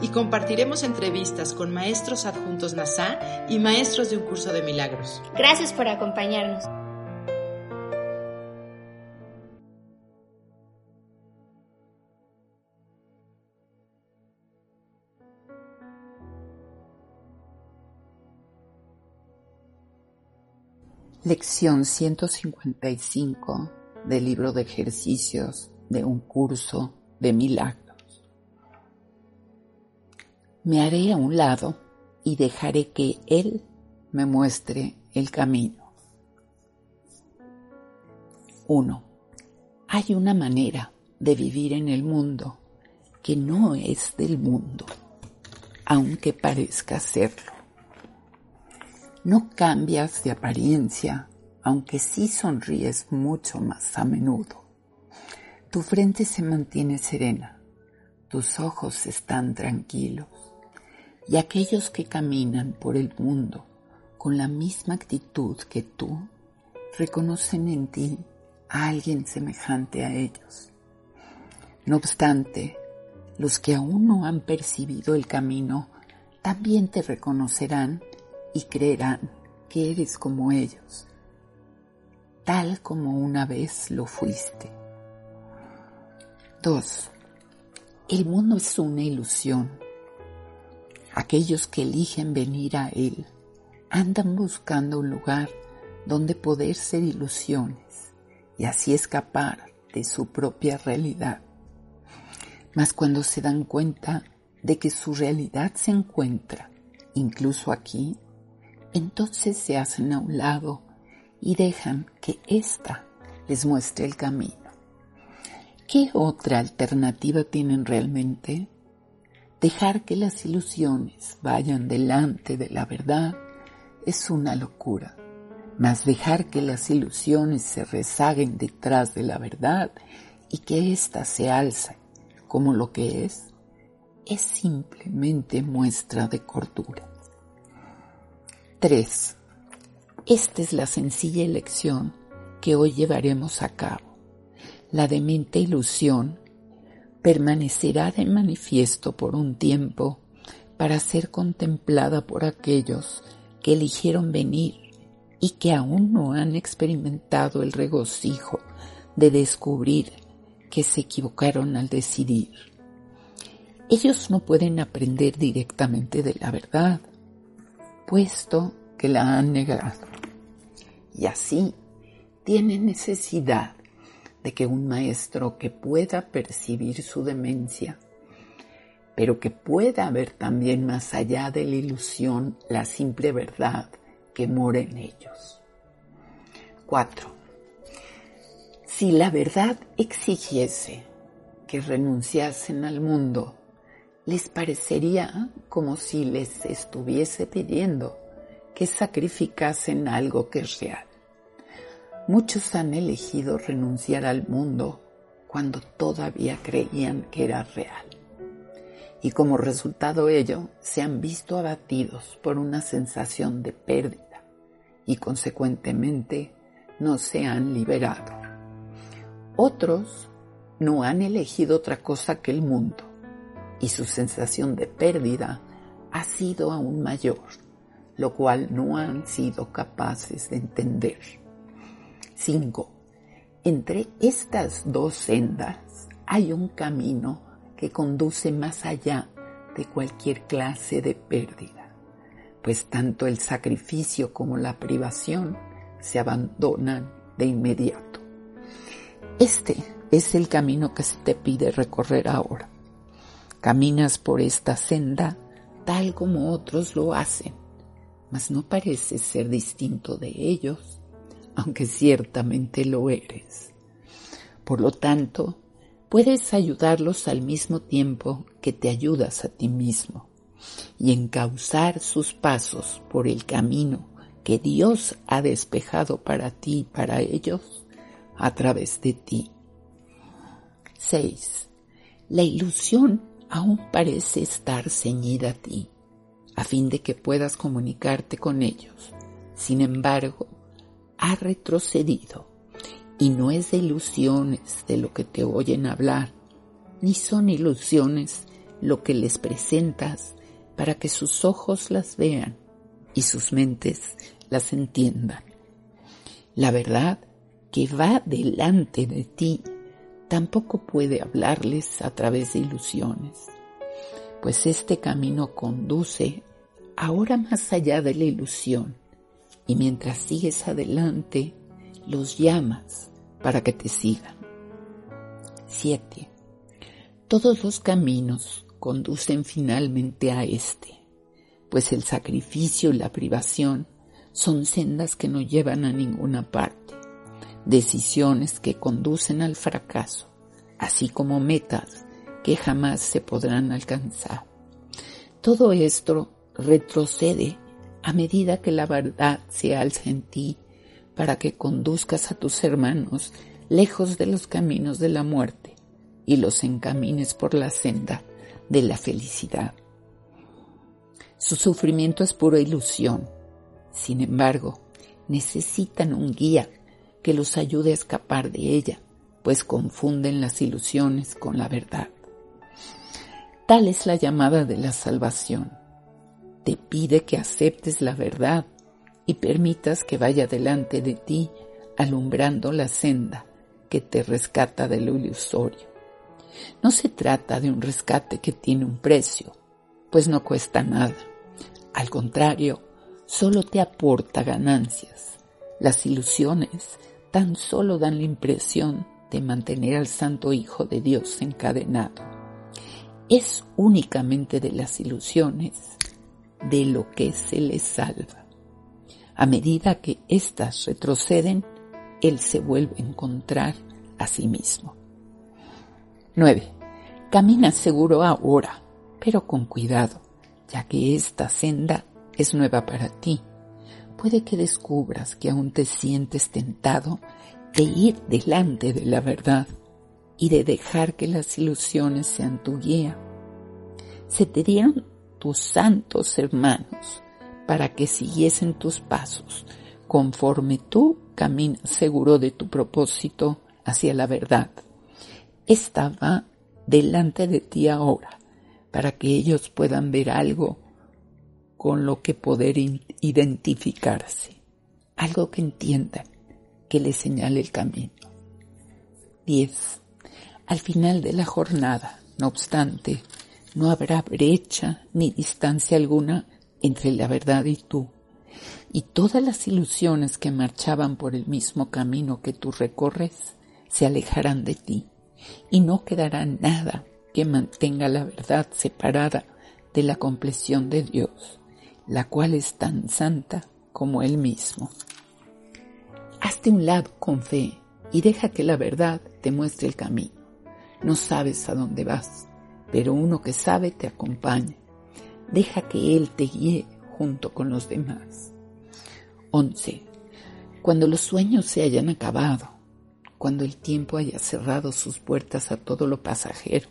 Y compartiremos entrevistas con maestros adjuntos NASA y maestros de un curso de milagros. Gracias por acompañarnos. Lección 155 del libro de ejercicios de un curso de milagros. Me haré a un lado y dejaré que Él me muestre el camino. 1. Hay una manera de vivir en el mundo que no es del mundo, aunque parezca serlo. No cambias de apariencia, aunque sí sonríes mucho más a menudo. Tu frente se mantiene serena, tus ojos están tranquilos, y aquellos que caminan por el mundo con la misma actitud que tú, reconocen en ti a alguien semejante a ellos. No obstante, los que aún no han percibido el camino también te reconocerán y creerán que eres como ellos, tal como una vez lo fuiste. 2. El mundo es una ilusión. Aquellos que eligen venir a él andan buscando un lugar donde poder ser ilusiones y así escapar de su propia realidad. Mas cuando se dan cuenta de que su realidad se encuentra incluso aquí, entonces se hacen a un lado y dejan que ésta les muestre el camino. ¿Qué otra alternativa tienen realmente? Dejar que las ilusiones vayan delante de la verdad es una locura, mas dejar que las ilusiones se rezaguen detrás de la verdad y que ésta se alce como lo que es, es simplemente muestra de cordura. 3. Esta es la sencilla elección que hoy llevaremos a cabo. La demente ilusión permanecerá de manifiesto por un tiempo para ser contemplada por aquellos que eligieron venir y que aún no han experimentado el regocijo de descubrir que se equivocaron al decidir. Ellos no pueden aprender directamente de la verdad, puesto que la han negado. Y así tiene necesidad de que un maestro que pueda percibir su demencia, pero que pueda ver también más allá de la ilusión la simple verdad que mora en ellos. 4. Si la verdad exigiese que renunciasen al mundo les parecería como si les estuviese pidiendo que sacrificasen algo que es real. Muchos han elegido renunciar al mundo cuando todavía creían que era real. Y como resultado ello, se han visto abatidos por una sensación de pérdida y consecuentemente no se han liberado. Otros no han elegido otra cosa que el mundo y su sensación de pérdida ha sido aún mayor, lo cual no han sido capaces de entender. 5. Entre estas dos sendas hay un camino que conduce más allá de cualquier clase de pérdida, pues tanto el sacrificio como la privación se abandonan de inmediato. Este es el camino que se te pide recorrer ahora. Caminas por esta senda tal como otros lo hacen, mas no pareces ser distinto de ellos, aunque ciertamente lo eres. Por lo tanto, puedes ayudarlos al mismo tiempo que te ayudas a ti mismo, y encauzar sus pasos por el camino que Dios ha despejado para ti y para ellos a través de ti. 6. La ilusión aún parece estar ceñida a ti, a fin de que puedas comunicarte con ellos. Sin embargo, ha retrocedido y no es de ilusiones de lo que te oyen hablar, ni son ilusiones lo que les presentas para que sus ojos las vean y sus mentes las entiendan. La verdad que va delante de ti tampoco puede hablarles a través de ilusiones, pues este camino conduce ahora más allá de la ilusión y mientras sigues adelante los llamas para que te sigan. 7. Todos los caminos conducen finalmente a este, pues el sacrificio y la privación son sendas que no llevan a ninguna parte, decisiones que conducen al fracaso, así como metas que jamás se podrán alcanzar. Todo esto retrocede a medida que la verdad se alza en ti para que conduzcas a tus hermanos lejos de los caminos de la muerte y los encamines por la senda de la felicidad. Su sufrimiento es pura ilusión. Sin embargo, necesitan un guía que los ayude a escapar de ella, pues confunden las ilusiones con la verdad. Tal es la llamada de la salvación. Te pide que aceptes la verdad y permitas que vaya delante de ti alumbrando la senda que te rescata de lo ilusorio. No se trata de un rescate que tiene un precio, pues no cuesta nada. Al contrario, solo te aporta ganancias. Las ilusiones tan solo dan la impresión de mantener al Santo Hijo de Dios encadenado. Es únicamente de las ilusiones de lo que se le salva. A medida que éstas retroceden, Él se vuelve a encontrar a sí mismo. 9. Camina seguro ahora, pero con cuidado, ya que esta senda es nueva para ti. Puede que descubras que aún te sientes tentado de ir delante de la verdad y de dejar que las ilusiones sean tu guía. Se te dieron tus santos hermanos para que siguiesen tus pasos conforme tú caminas seguro de tu propósito hacia la verdad. Esta va delante de ti ahora para que ellos puedan ver algo con lo que poder identificarse, algo que entiendan, que les señale el camino. 10. Al final de la jornada, no obstante, no habrá brecha ni distancia alguna entre la verdad y tú. Y todas las ilusiones que marchaban por el mismo camino que tú recorres se alejarán de ti y no quedará nada que mantenga la verdad separada de la compleción de Dios, la cual es tan santa como Él mismo. Hazte un lado con fe y deja que la verdad te muestre el camino. No sabes a dónde vas, pero uno que sabe te acompaña deja que Él te guíe junto con los demás. 11. Cuando los sueños se hayan acabado, cuando el tiempo haya cerrado sus puertas a todo lo pasajero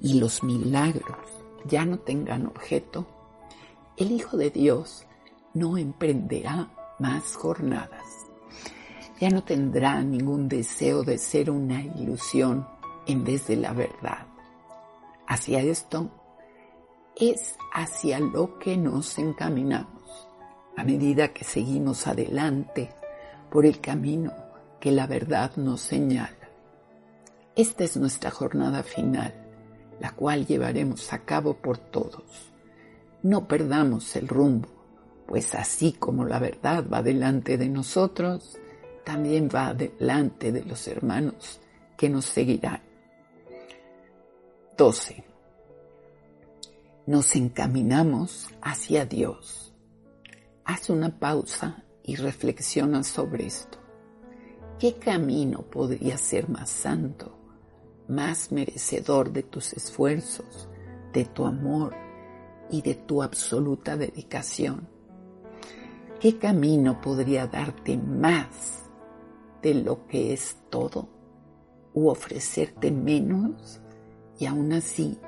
y los milagros ya no tengan objeto, el Hijo de Dios no emprenderá más jornadas. Ya no tendrá ningún deseo de ser una ilusión en vez de la verdad. Hacia esto es hacia lo que nos encaminamos a medida que seguimos adelante por el camino que la verdad nos señala. Esta es nuestra jornada final, la cual llevaremos a cabo por todos. No perdamos el rumbo, pues así como la verdad va delante de nosotros, también va delante de los hermanos que nos seguirán. 12 nos encaminamos hacia Dios. Haz una pausa y reflexiona sobre esto. ¿Qué camino podría ser más santo, más merecedor de tus esfuerzos, de tu amor y de tu absoluta dedicación. ¿Qué camino podría darte más de lo que es todo u ofrecerte menos y aún así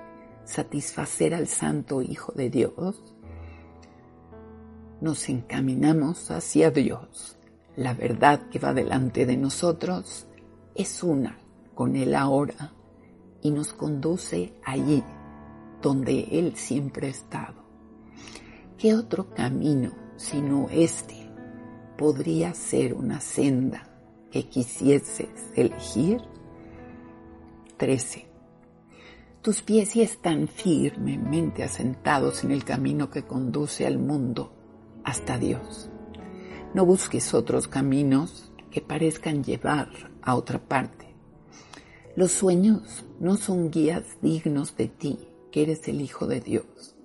satisfacer al Santo Hijo de Dios? Nos encaminamos hacia Dios. La verdad que va delante de nosotros es una con Él ahora y nos conduce allí donde Él siempre ha estado. ¿Qué otro camino sino este podría ser una senda que quisieses elegir? 13. Tus pies están firmemente asentados en el camino que conduce al mundo hasta Dios. No busques otros caminos que parezcan llevar a otra parte. Los sueños no son guías dignos de ti, que eres el Hijo de Dios.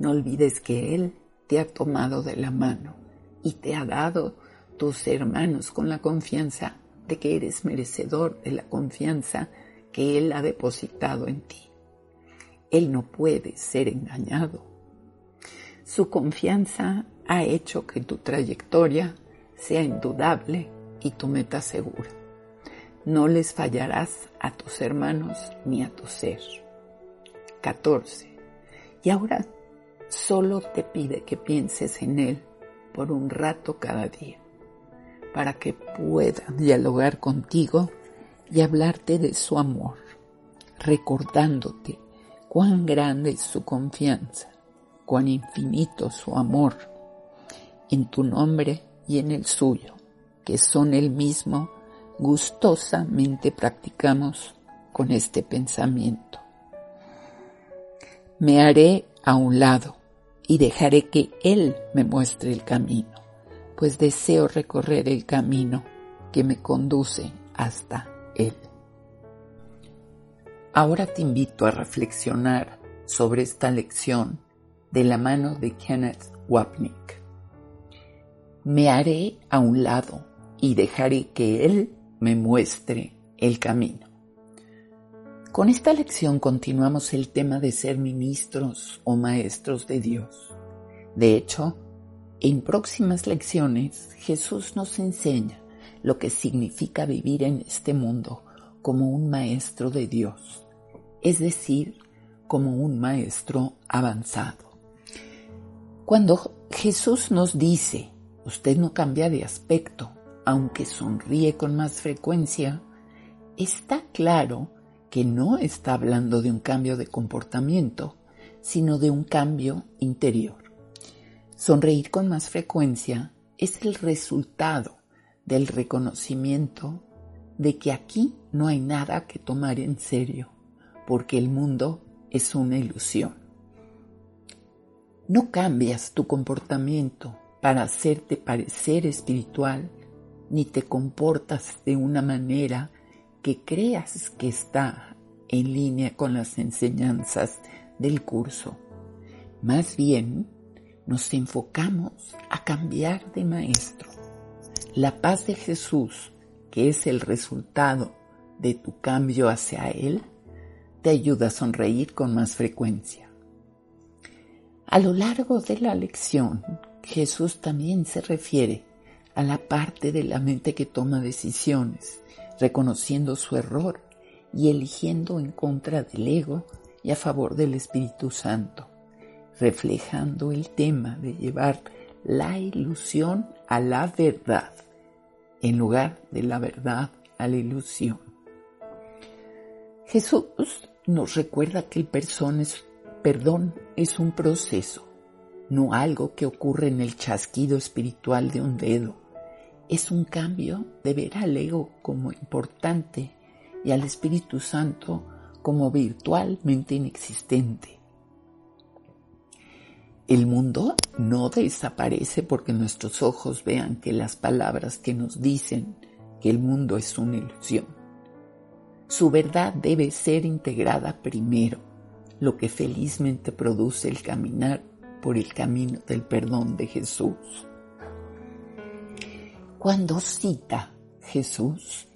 No olvides que Él te ha tomado de la mano y te ha dado tus hermanos con la confianza de que eres merecedor de la confianza que Él ha depositado en ti. Él no puede ser engañado. Su confianza ha hecho que tu trayectoria sea indudable y tu meta segura. No les fallarás a tus hermanos ni a tu ser. 14. Y ahora solo te pide que pienses en Él por un rato cada día, para que pueda dialogar contigo y hablarte de su amor, recordándote cuán grande es su confianza, cuán infinito su amor, en tu nombre y en el suyo, que son el mismo gustosamente practicamos con este pensamiento. Me haré a un lado y dejaré que Él me muestre el camino, pues deseo recorrer el camino que me conduce hasta Ahora te invito a reflexionar sobre esta lección de la mano de Kenneth Wapnick. Me haré a un lado y dejaré que Él me muestre el camino. Con esta lección continuamos el tema de ser ministros o maestros de Dios. De hecho, en próximas lecciones Jesús nos enseña lo que significa vivir en este mundo como un maestro de Dios, es decir, como un maestro avanzado. Cuando Jesús nos dice, usted no cambia de aspecto, aunque sonríe con más frecuencia, está claro que no está hablando de un cambio de comportamiento, sino de un cambio interior. Sonreír con más frecuencia es el resultado del reconocimiento de que aquí no hay nada que tomar en serio, porque el mundo es una ilusión. No cambias tu comportamiento para hacerte parecer espiritual ni te comportas de una manera que creas que está en línea con las enseñanzas del curso. Más bien, nos enfocamos a cambiar de maestro. La paz de Jesús, que es el resultado de tu cambio hacia Él, te ayuda a sonreír con más frecuencia. A lo largo de la lección, Jesús también se refiere a la parte de la mente que toma decisiones, reconociendo su error y eligiendo en contra del ego y a favor del Espíritu Santo, reflejando el tema de llevar la ilusión a la verdad, en lugar de la verdad a la ilusión. Jesús nos recuerda que el perdón es un proceso, no algo que ocurre en el chasquido espiritual de un dedo es un cambio de ver al ego como importante y al Espíritu Santo como virtualmente inexistente. El mundo no desaparece porque nuestros ojos vean que las palabras que nos dicen que el mundo es una ilusión. Su verdad debe ser integrada primero, lo que felizmente produce el caminar por el camino del perdón de Jesús. Cuando cita Jesús,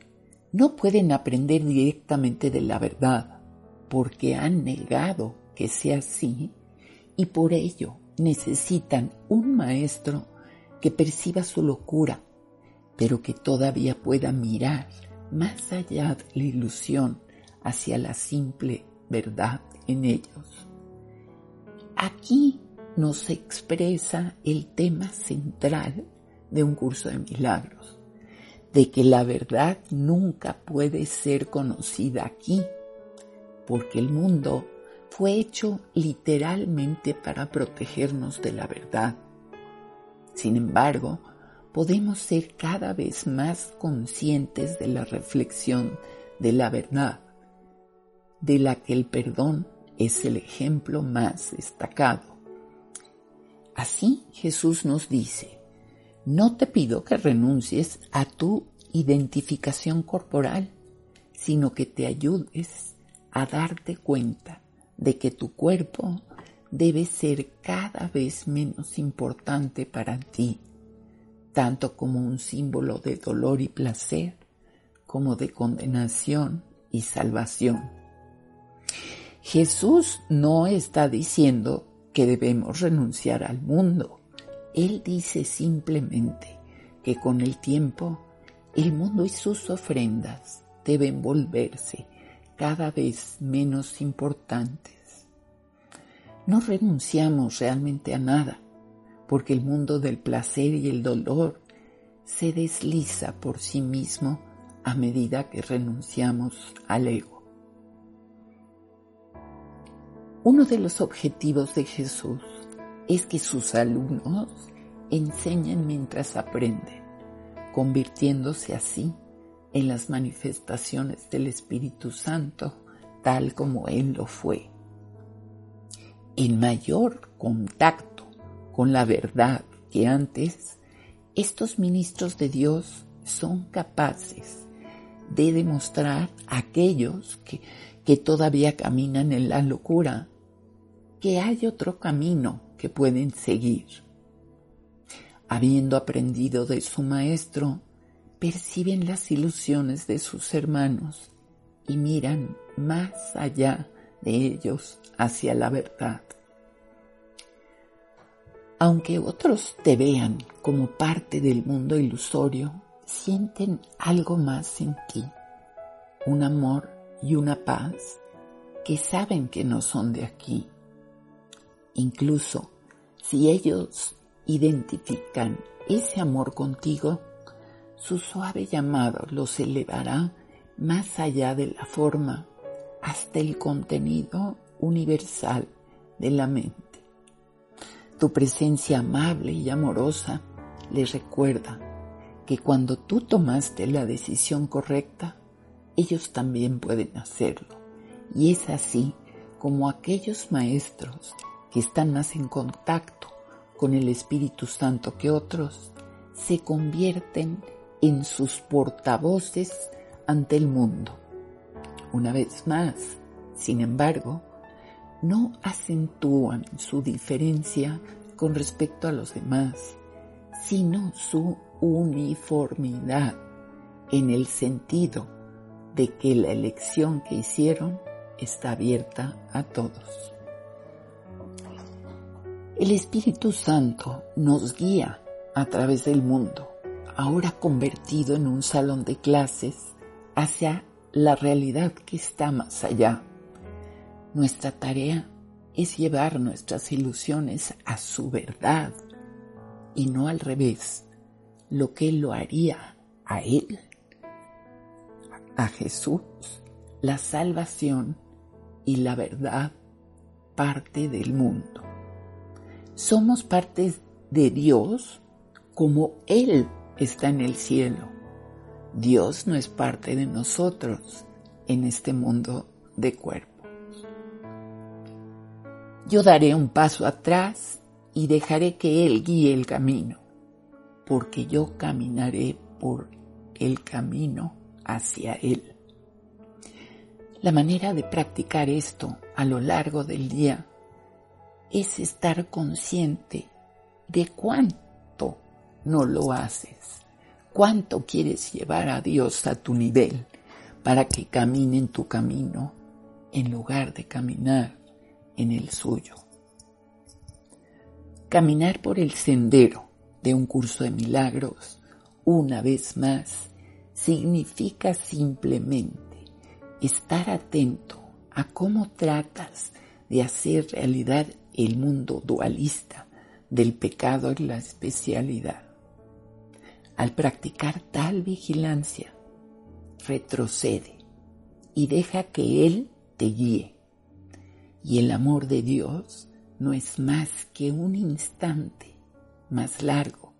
no pueden aprender directamente de la verdad porque han negado que sea así y por ello necesitan un maestro que perciba su locura, pero que todavía pueda mirar más allá de la ilusión hacia la simple verdad en ellos. Aquí nos expresa el tema central de un curso de milagros, de que la verdad nunca puede ser conocida aquí, porque el mundo fue hecho literalmente para protegernos de la verdad. Sin embargo, podemos ser cada vez más conscientes de la reflexión de la verdad, de la que el perdón es el ejemplo más destacado. Así Jesús nos dice, no te pido que renuncies a tu identificación corporal, sino que te ayudes a darte cuenta de que tu cuerpo debe ser cada vez menos importante para ti, tanto como un símbolo de dolor y placer, como de condenación y salvación. Jesús no está diciendo que debemos renunciar al mundo. Él dice simplemente que con el tiempo el mundo y sus ofrendas deben volverse cada vez menos importantes. No renunciamos realmente a nada, porque el mundo del placer y el dolor se desliza por sí mismo a medida que renunciamos al ego. Uno de los objetivos de Jesús es que sus alumnos enseñen mientras aprenden, convirtiéndose así en las manifestaciones del Espíritu Santo, tal como Él lo fue. En mayor contacto con la verdad que antes, estos ministros de Dios son capaces de demostrar a aquellos que, que todavía caminan en la locura que hay otro camino que pueden seguir. Habiendo aprendido de su maestro, perciben las ilusiones de sus hermanos y miran más allá de ellos hacia la verdad. Aunque otros te vean como parte del mundo ilusorio, sienten algo más en ti, un amor y una paz que saben que no son de aquí. Incluso si ellos identifican ese amor contigo, su suave llamado los elevará más allá de la forma hasta el contenido universal de la mente. Tu presencia amable y amorosa les recuerda que cuando tú tomaste la decisión correcta, ellos también pueden hacerlo. Y es así como aquellos maestros que están más en contacto con el Espíritu Santo que otros se convierten en sus portavoces ante el mundo. Una vez más, sin embargo, no acentúan su diferencia con respecto a los demás, sino su uniformidad en el sentido de que la elección que hicieron está abierta a todos. El Espíritu Santo nos guía a través del mundo ahora convertido en un salón de clases hacia la realidad que está más allá. Nuestra tarea es llevar nuestras ilusiones a su verdad y no al revés, lo que lo haría a Él, a Jesús, la salvación y la verdad parte del mundo. Somos partes de Dios como Él está en el cielo. Dios no es parte de nosotros en este mundo de cuerpos. Yo daré un paso atrás y dejaré que Él guíe el camino, porque yo caminaré por el camino hacia Él. La manera de practicar esto a lo largo del día es estar consciente de cuánto no lo haces? ¿Cuánto quieres llevar a Dios a tu nivel para que camine en tu camino en lugar de caminar en el suyo? Caminar por el sendero de un curso de milagros, una vez más, significa simplemente estar atento a cómo tratas de hacer realidad el mundo dualista del pecado y la especialidad. Al practicar tal vigilancia, retrocede y deja que Él te guíe. Y el amor de Dios no es más que un instante más largo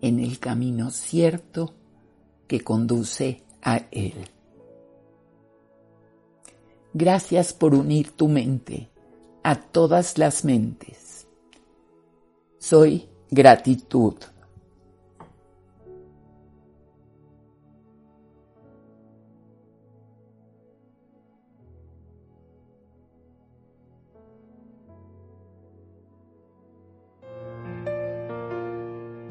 en el camino cierto que conduce a Él. Gracias por unir tu mente a todas las mentes. Soy gratitud.